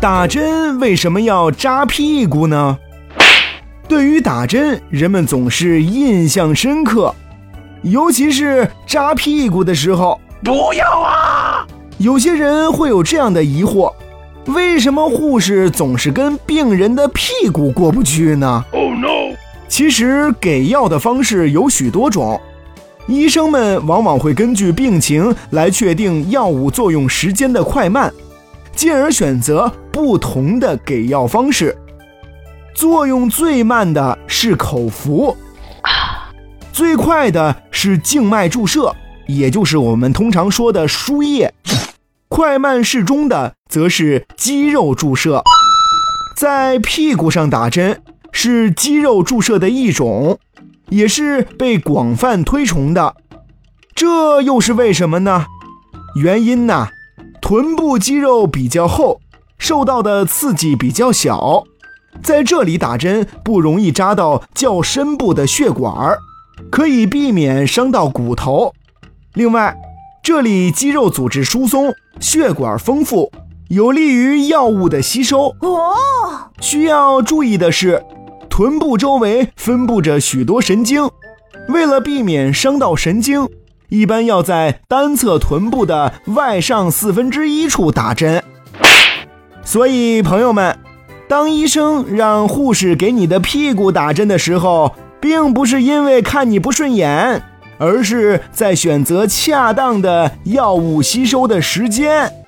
打针为什么要扎屁股呢？对于打针，人们总是印象深刻，尤其是扎屁股的时候。不要啊！有些人会有这样的疑惑：为什么护士总是跟病人的屁股过不去呢？Oh no！其实给药的方式有许多种，医生们往往会根据病情来确定药物作用时间的快慢，进而选择不同的给药方式。作用最慢的是口服，最快的是静脉注射。也就是我们通常说的输液，快慢适中的则是肌肉注射，在屁股上打针是肌肉注射的一种，也是被广泛推崇的。这又是为什么呢？原因呢，臀部肌肉比较厚，受到的刺激比较小，在这里打针不容易扎到较深部的血管，可以避免伤到骨头。另外，这里肌肉组织疏松，血管丰富，有利于药物的吸收。哦，需要注意的是，臀部周围分布着许多神经，为了避免伤到神经，一般要在单侧臀部的外上四分之一处打针。所以，朋友们，当医生让护士给你的屁股打针的时候，并不是因为看你不顺眼。而是在选择恰当的药物吸收的时间。